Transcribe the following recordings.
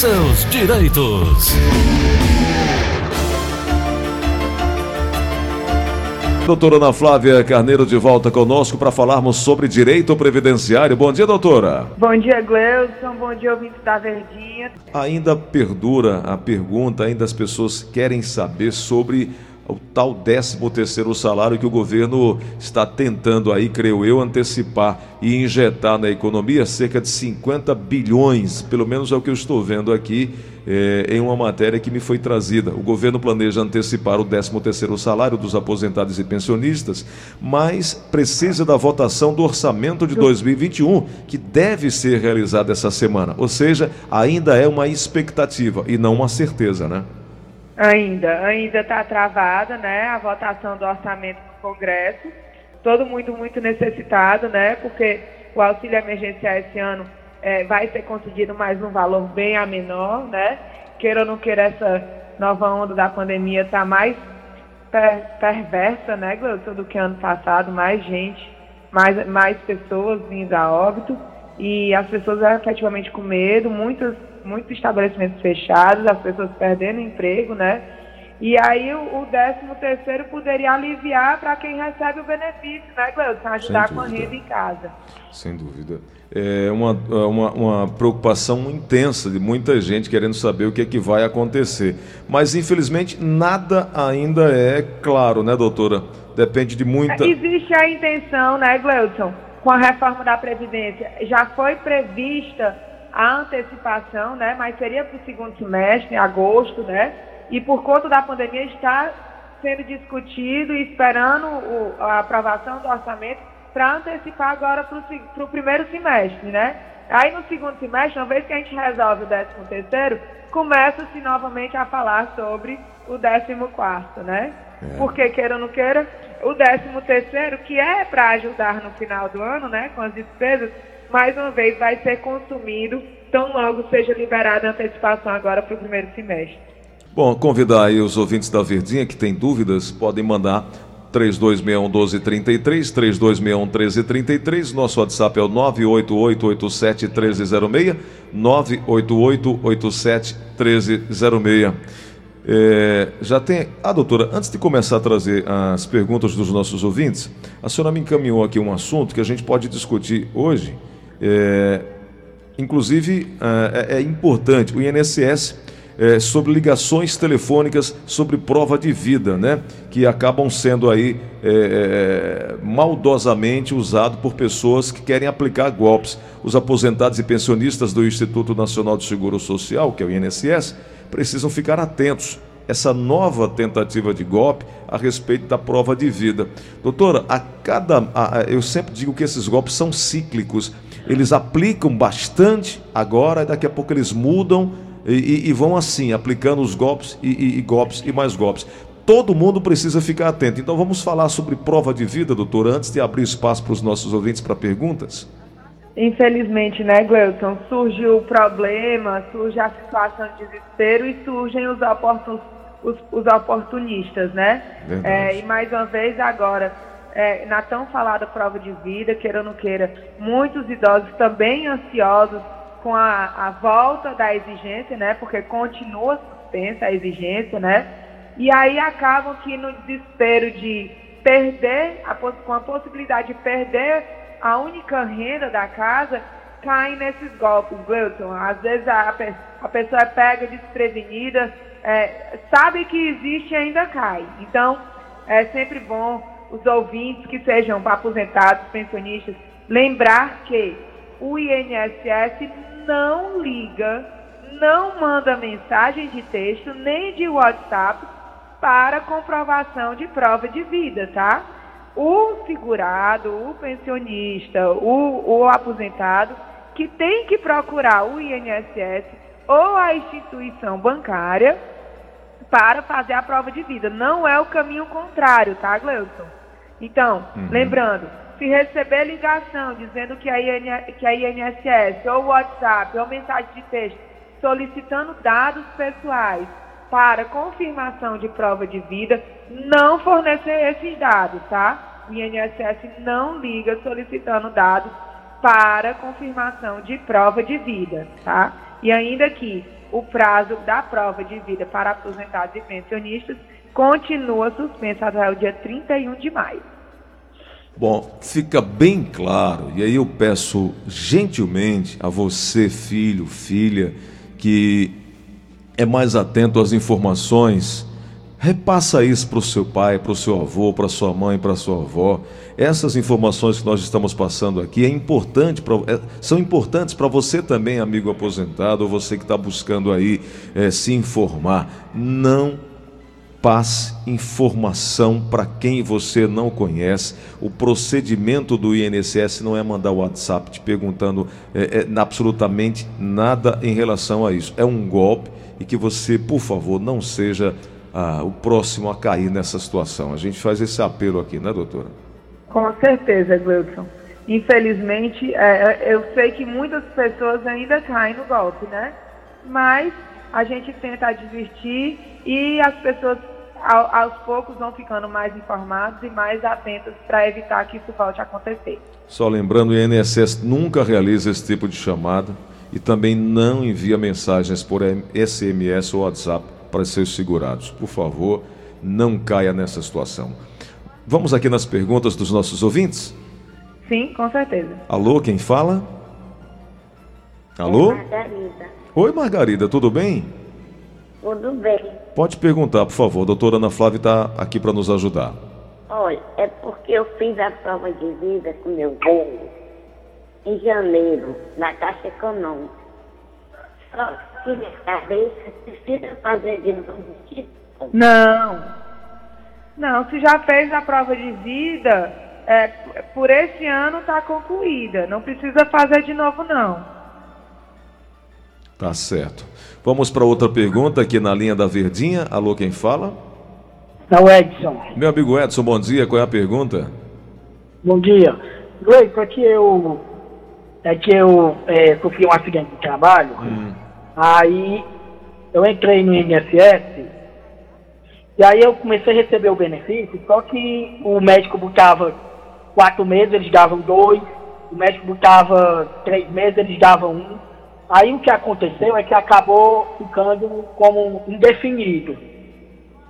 seus direitos. Doutora Ana Flávia Carneiro de volta conosco para falarmos sobre direito previdenciário. Bom dia, doutora. Bom dia, Gleudson. Bom dia, ouvintes da Verdinha. Ainda perdura a pergunta, ainda as pessoas querem saber sobre o tal 13 terceiro salário que o governo está tentando aí, creio eu, antecipar e injetar na economia cerca de 50 bilhões, pelo menos é o que eu estou vendo aqui é, em uma matéria que me foi trazida. O governo planeja antecipar o 13 terceiro salário dos aposentados e pensionistas, mas precisa da votação do orçamento de 2021, que deve ser realizada essa semana. Ou seja, ainda é uma expectativa e não uma certeza, né? Ainda, ainda está travada, né, a votação do orçamento no Congresso. Todo mundo muito necessitado, né, porque o auxílio emergencial esse ano é, vai ser concedido mais um valor bem a menor, né? Queira ou não queira, essa nova onda da pandemia está mais per perversa, né, Gleuton, do que ano passado, mais gente, mais, mais pessoas vindo a óbito, e as pessoas efetivamente com medo, muitas muitos estabelecimentos fechados, as pessoas perdendo emprego, né? E aí o, 13 terceiro poderia aliviar para quem recebe o benefício, né, Cleuson? Ajudar com a renda em casa. Sem dúvida. É uma, uma, uma, preocupação intensa de muita gente querendo saber o que é que vai acontecer. Mas, infelizmente, nada ainda é claro, né, doutora? Depende de muita... Existe a intenção, né, Gleudson, com a reforma da Previdência. Já foi prevista a antecipação, né, mas seria para o segundo semestre, em agosto, né, e por conta da pandemia está sendo discutido e esperando o, a aprovação do orçamento para antecipar agora para o primeiro semestre, né. Aí no segundo semestre, uma vez que a gente resolve o décimo terceiro, começa-se novamente a falar sobre o décimo quarto, né? É. Porque, queira ou não queira, o décimo terceiro, que é para ajudar no final do ano, né, com as despesas, mais uma vez vai ser consumido tão logo seja liberada a antecipação agora para o primeiro semestre. Bom, convidar aí os ouvintes da Verdinha que têm dúvidas, podem mandar 3261-1233, 3261-1333, nosso WhatsApp é o 988-87-1306, 988-87-1306. É, já tem. Ah, doutora, antes de começar a trazer as perguntas dos nossos ouvintes, a senhora me encaminhou aqui um assunto que a gente pode discutir hoje é, inclusive, é, é, importante, o INSS, é, sobre ligações telefônicas sobre prova de vida, né? Que acabam sendo aí é, é, maldosamente usado por pessoas que querem aplicar golpes. Os aposentados e pensionistas do Instituto Nacional de Seguro Social, que é o INSS, precisam ficar atentos essa nova tentativa de golpe a respeito da prova de vida. Doutora, a cada. A, eu sempre digo que esses golpes são cíclicos eles aplicam bastante agora, daqui a pouco eles mudam e, e vão assim, aplicando os golpes e, e, e, golpes e mais golpes. Todo mundo precisa ficar atento. Então vamos falar sobre prova de vida, doutor, antes de abrir espaço para os nossos ouvintes para perguntas. Infelizmente, né, Gleuton, surge o problema, surge a situação de desespero e surgem os, oportun, os, os oportunistas, né? É, e mais uma vez agora é, na tão falada prova de vida, queira ou não queira, muitos idosos também ansiosos com a, a volta da exigência, né? Porque continua suspensa a exigência, né? E aí acabam que no desespero de perder, a, com a possibilidade de perder a única renda da casa, caem nesses golpes, Gleuton. Às vezes a, a pessoa é pega desprevenida, é, sabe que existe e ainda cai. Então, é sempre bom os ouvintes que sejam aposentados, pensionistas, lembrar que o INSS não liga, não manda mensagem de texto nem de WhatsApp para comprovação de prova de vida, tá? O segurado, o pensionista, o, o aposentado, que tem que procurar o INSS ou a instituição bancária para fazer a prova de vida. Não é o caminho contrário, tá, Gleuson? Então, uhum. lembrando, se receber ligação dizendo que a, IN, que a INSS ou WhatsApp ou mensagem de texto solicitando dados pessoais para confirmação de prova de vida, não fornecer esses dados, tá? O INSS não liga solicitando dados para confirmação de prova de vida, tá? E ainda que o prazo da prova de vida para aposentados e pensionistas continua suspenso até o dia 31 de maio. Bom, fica bem claro, e aí eu peço gentilmente a você, filho, filha, que é mais atento às informações, repassa isso para o seu pai, para o seu avô, para sua mãe, para sua avó. Essas informações que nós estamos passando aqui é importante pra, é, são importantes para você também, amigo aposentado, ou você que está buscando aí é, se informar. Não passe informação para quem você não conhece. O procedimento do INSS não é mandar WhatsApp te perguntando é, é, absolutamente nada em relação a isso. É um golpe e que você, por favor, não seja o próximo a cair nessa situação. A gente faz esse apelo aqui, né, doutora? Com certeza, Gleudson. Infelizmente, é, é, eu sei que muitas pessoas ainda caem no golpe, né? Mas a gente tenta advertir e as pessoas ao, aos poucos vão ficando mais informados e mais atentas para evitar que isso volte a acontecer. Só lembrando, o INSS nunca realiza esse tipo de chamada e também não envia mensagens por SMS ou WhatsApp para seus segurados. Por favor, não caia nessa situação. Vamos aqui nas perguntas dos nossos ouvintes? Sim, com certeza. Alô, quem fala? Alô? Margarida. Oi, Margarida, tudo bem? Tudo bem. Pode perguntar, por favor. A doutora Ana Flávia está aqui para nos ajudar. Olha, é porque eu fiz a prova de vida com meu velho em janeiro, na Caixa Econômica. Só minha cabeça precisa fazer de novo. Não. Não, se já fez a prova de vida, é, por esse ano está concluída. Não precisa fazer de novo, não. Tá certo. Vamos para outra pergunta aqui na linha da Verdinha. Alô, quem fala? É o Edson. Meu amigo Edson, bom dia. Qual é a pergunta? Bom dia. Luiz, é que eu, é que eu é, sofri um acidente de trabalho. Hum. Aí eu entrei no INSS e aí eu comecei a receber o benefício, só que o médico botava quatro meses, eles davam dois, o médico botava três meses, eles davam um. Aí o que aconteceu é que acabou ficando como indefinido.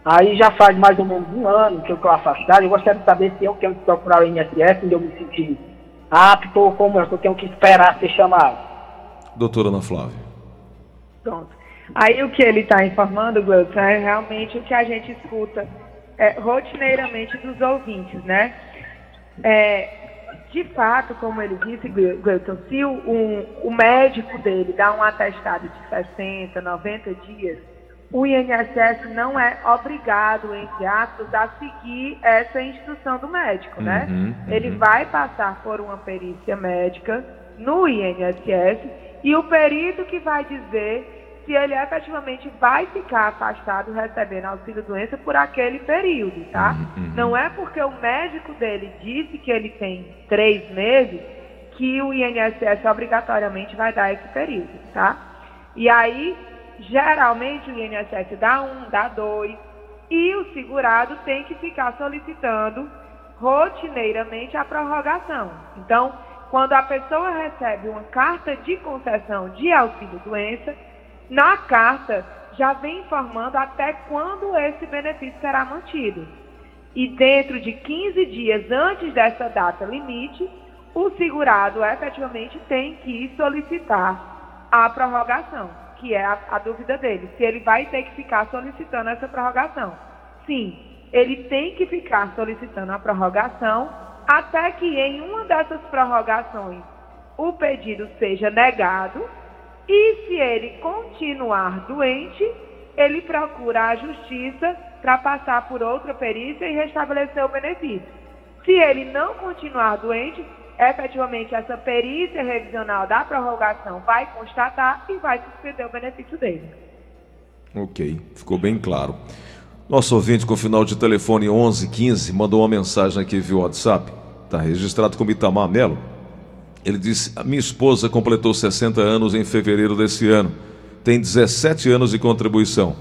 Aí já faz mais ou menos um ano que eu estou afastado. Eu gostaria de saber se eu tenho que procurar o INSS, onde eu me sentir apto ou como eu tenho que esperar ser chamado. Doutora Ana Flávia. Pronto. Aí o que ele está informando, Gleuton, é realmente o que a gente escuta é, rotineiramente dos ouvintes, né? É, de fato, como ele disse, Gleuton, se o, um, o médico dele dá um atestado de 60, 90 dias, o INSS não é obrigado, entre aspas, a seguir essa instrução do médico, né? Uhum, uhum. Ele vai passar por uma perícia médica no INSS e o perito que vai dizer se ele efetivamente vai ficar afastado recebendo auxílio doença por aquele período, tá? Uhum, uhum. Não é porque o médico dele disse que ele tem três meses que o INSS obrigatoriamente vai dar esse período, tá? E aí, geralmente o INSS dá um, dá dois, e o segurado tem que ficar solicitando rotineiramente a prorrogação. Então, quando a pessoa recebe uma carta de concessão de auxílio doença, na carta já vem informando até quando esse benefício será mantido. E dentro de 15 dias antes dessa data limite, o segurado efetivamente tem que solicitar a prorrogação, que é a, a dúvida dele, se ele vai ter que ficar solicitando essa prorrogação. Sim, ele tem que ficar solicitando a prorrogação até que em uma dessas prorrogações o pedido seja negado e se ele continuar doente, ele procura a justiça para passar por outra perícia e restabelecer o benefício. Se ele não continuar doente, efetivamente essa perícia revisional da prorrogação vai constatar e vai suspender o benefício dele. Ok, ficou bem claro. Nosso ouvinte com final de telefone 1115 mandou uma mensagem aqui via WhatsApp. Está registrado como Itamar Melo. Ele disse: A minha esposa completou 60 anos em fevereiro desse ano. Tem 17 anos de contribuição.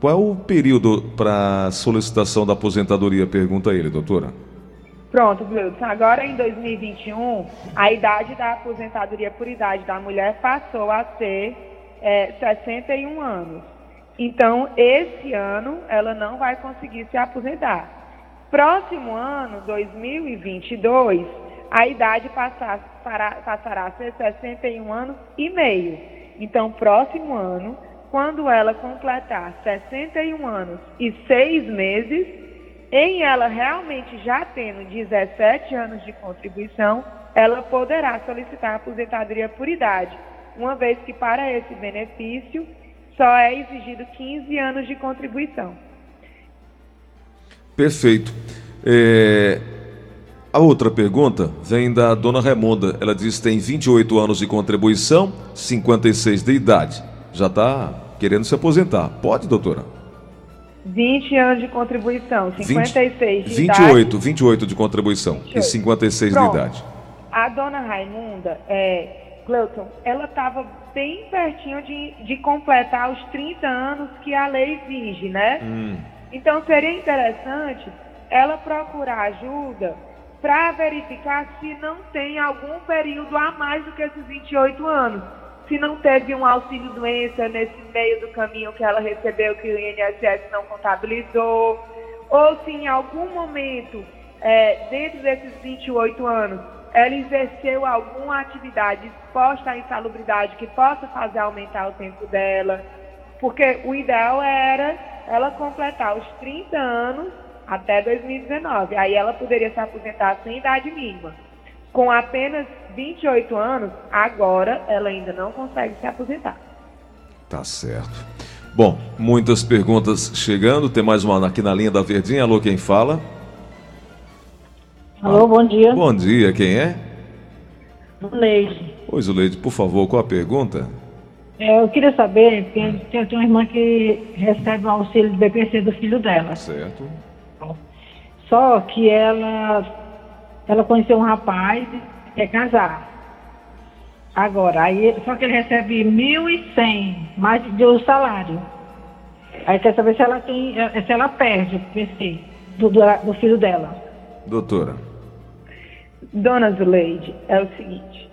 Qual é o período para solicitação da aposentadoria? Pergunta ele, doutora. Pronto, Gleudson. Agora em 2021, a idade da aposentadoria por idade da mulher passou a ser é, 61 anos. Então, esse ano, ela não vai conseguir se aposentar. Próximo ano, 2022, a idade passar, para, passará a ser 61 anos e meio. Então, próximo ano, quando ela completar 61 anos e 6 meses, em ela realmente já tendo 17 anos de contribuição, ela poderá solicitar aposentadoria por idade, uma vez que para esse benefício só é exigido 15 anos de contribuição. Perfeito. É, a outra pergunta vem da dona Raimunda. Ela diz que tem 28 anos de contribuição, 56 de idade. Já está querendo se aposentar. Pode, doutora? 20 anos de contribuição, 56 20, de 28, idade. 28 de contribuição 28. e 56 Pronto. de idade. A dona Raimunda, é, Gleuton, ela estava bem pertinho de, de completar os 30 anos que a lei exige, né? Hum. Então seria interessante ela procurar ajuda para verificar se não tem algum período a mais do que esses 28 anos. Se não teve um auxílio doença nesse meio do caminho que ela recebeu que o INSS não contabilizou, ou se em algum momento, é, dentro desses 28 anos, ela exerceu alguma atividade exposta à insalubridade que possa fazer aumentar o tempo dela. Porque o ideal era ela completar os 30 anos até 2019. Aí ela poderia se aposentar sem idade mínima. Com apenas 28 anos, agora ela ainda não consegue se aposentar. Tá certo. Bom, muitas perguntas chegando. Tem mais uma aqui na linha da Verdinha. Alô, quem fala? Alô, bom dia. Bom dia, quem é? Leide. Oi, Zuleide, por favor, qual a pergunta? É, eu queria saber, porque eu tenho uma irmã que recebe o auxílio do BPC do filho dela. Certo. Só que ela, ela conheceu um rapaz que quer casar. Agora, aí, só que ele recebe 1.100 mais do salário. Aí quer saber se ela tem, se ela perde o PC do, do, do filho dela. Doutora. Dona Zuleide, é o seguinte: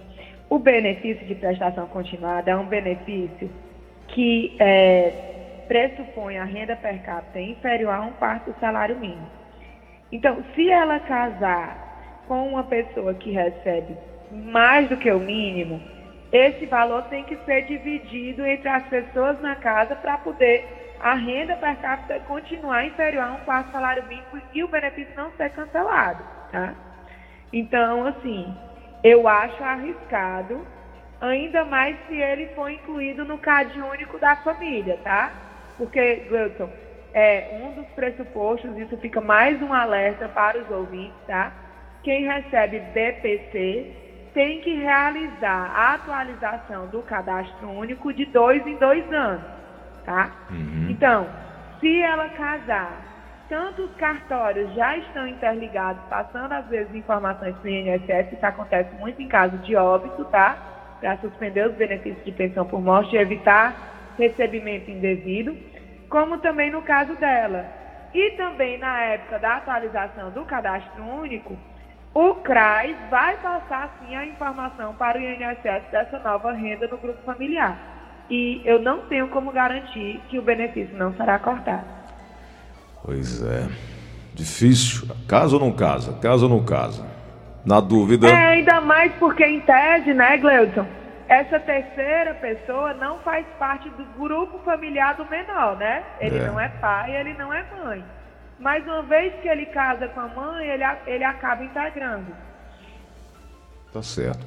o benefício de prestação continuada é um benefício que é, pressupõe a renda per capita inferior a um quarto do salário mínimo. Então, se ela casar com uma pessoa que recebe mais do que o mínimo, esse valor tem que ser dividido entre as pessoas na casa para poder a renda per capita continuar inferior a um quarto salário mínimo e o benefício não ser cancelado, tá? Então, assim, eu acho arriscado, ainda mais se ele for incluído no CAD único da família, tá? Porque, Gleuton, é um dos pressupostos, isso fica mais um alerta para os ouvintes, tá? Quem recebe BPC tem que realizar a atualização do cadastro único de dois em dois anos, tá? Uhum. Então, se ela casar, tanto os cartórios já estão interligados, passando às vezes informações para o INSS, isso acontece muito em caso de óbito, tá? Para suspender os benefícios de pensão por morte e evitar recebimento indevido como também no caso dela. E também na época da atualização do cadastro único, o CRAS vai passar sim a informação para o INSS dessa nova renda no grupo familiar. E eu não tenho como garantir que o benefício não será cortado. Pois é. Difícil. Casa ou não casa? Casa ou não casa? Na dúvida. É, ainda mais porque, em tese, né, Gleudson? essa terceira pessoa não faz parte do grupo familiar do menor, né? Ele é. não é pai, ele não é mãe. Mas uma vez que ele casa com a mãe, ele, ele acaba integrando. Tá certo.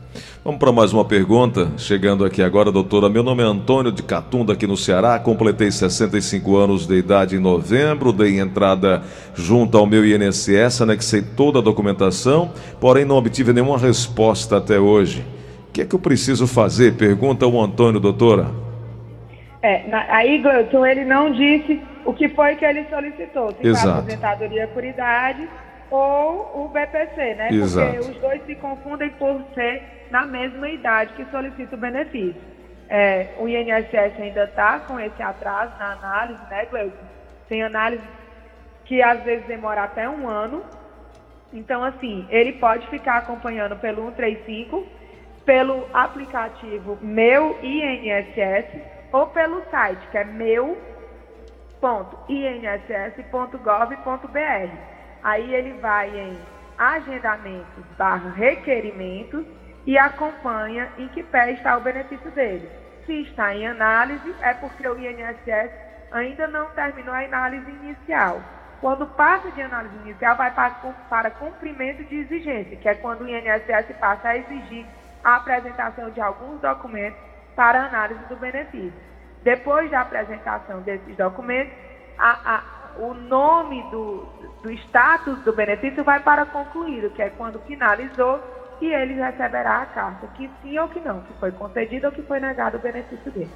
Vamos para mais uma pergunta. Chegando aqui agora, doutora. Meu nome é Antônio de Catunda, aqui no Ceará. Completei 65 anos de idade em novembro. Dei entrada junto ao meu INSS, anexei toda a documentação, porém não obtive nenhuma resposta até hoje que é que eu preciso fazer? Pergunta o Antônio, doutora. É, na, aí, Gleuton, ele não disse o que foi que ele solicitou, se Exato. aposentadoria por idade ou o BPC, né? Exato. Porque os dois se confundem por ser na mesma idade que solicita o benefício. É, o INSS ainda está com esse atraso na análise, né, Gleuton? Tem análise que às vezes demora até um ano. Então, assim, ele pode ficar acompanhando pelo 135 pelo aplicativo Meu INSS ou pelo site, que é meu.inss.gov.br. Aí ele vai em agendamentos barra requerimentos e acompanha em que pé está o benefício dele. Se está em análise, é porque o INSS ainda não terminou a análise inicial. Quando passa de análise inicial, vai para cumprimento de exigência, que é quando o INSS passa a exigir a apresentação de alguns documentos para análise do benefício. Depois da apresentação desses documentos, a, a, o nome do, do status do benefício vai para concluído, que é quando finalizou e ele receberá a carta, que sim ou que não, que foi concedido ou que foi negado o benefício dele.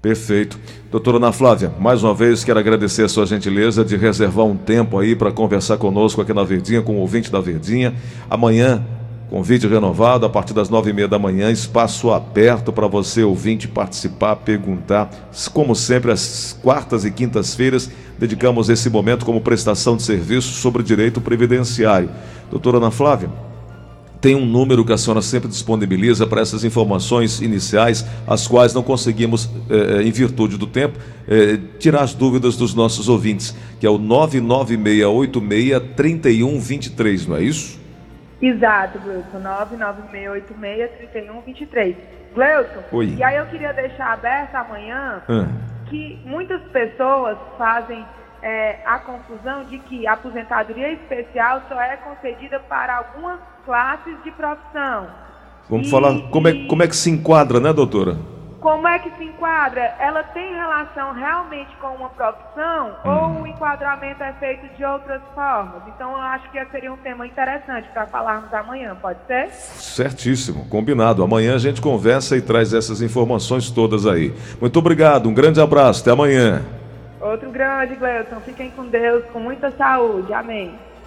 Perfeito. Doutora Ana Flávia, mais uma vez quero agradecer a sua gentileza de reservar um tempo aí para conversar conosco aqui na Verdinha, com o ouvinte da Verdinha. Amanhã, convite renovado, a partir das nove e meia da manhã, espaço aberto para você, ouvinte, participar, perguntar. Como sempre, às quartas e quintas-feiras, dedicamos esse momento como prestação de serviço sobre direito previdenciário. Doutora Ana Flávia, tem um número que a senhora sempre disponibiliza para essas informações iniciais, as quais não conseguimos, eh, em virtude do tempo, eh, tirar as dúvidas dos nossos ouvintes, que é o 99686-3123, não é isso? Exato, Gleuton, 99686-3123. Gleuton, Oi. e aí eu queria deixar aberto amanhã ah. que muitas pessoas fazem é, a confusão de que a aposentadoria especial só é concedida para algumas classes de profissão. Vamos e, falar como é, como é que se enquadra, né, doutora? Como é que se enquadra? Ela tem relação realmente com uma profissão ou o enquadramento é feito de outras formas? Então eu acho que seria um tema interessante para falarmos amanhã, pode ser? Certíssimo, combinado. Amanhã a gente conversa e traz essas informações todas aí. Muito obrigado, um grande abraço, até amanhã. Outro grande, Gleuton. Fiquem com Deus, com muita saúde. Amém.